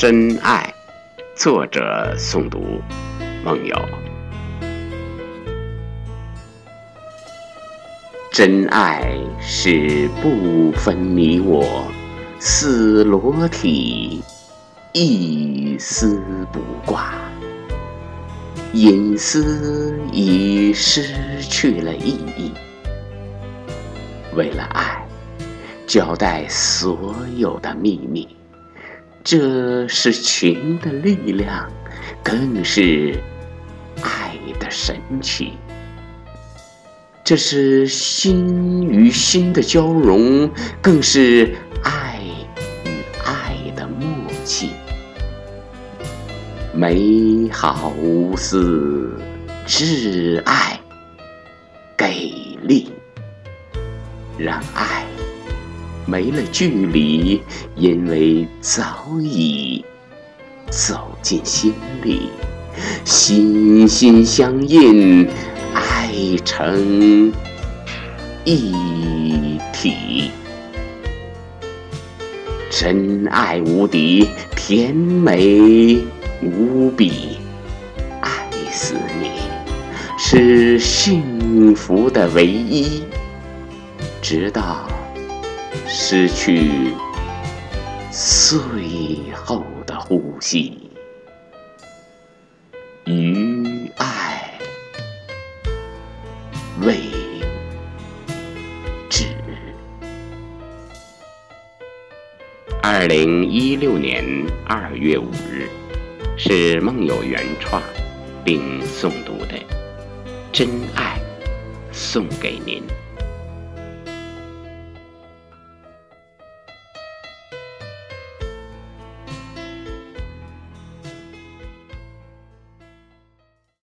真爱，作者诵读，梦游。真爱是不分你我，似裸体，一丝不挂。隐私已失去了意义，为了爱，交代所有的秘密，这是情的力量，更是爱的神奇。这是心与心的交融，更是爱与爱的默契。美好无私，挚爱给力，让爱没了距离，因为早已走进心里，心心相印，爱成一体，真爱无敌，甜美。无比爱死你，是幸福的唯一。直到失去最后的呼吸，与爱为止。二零一六年二月五日。是梦友原创并诵读的《真爱》，送给您。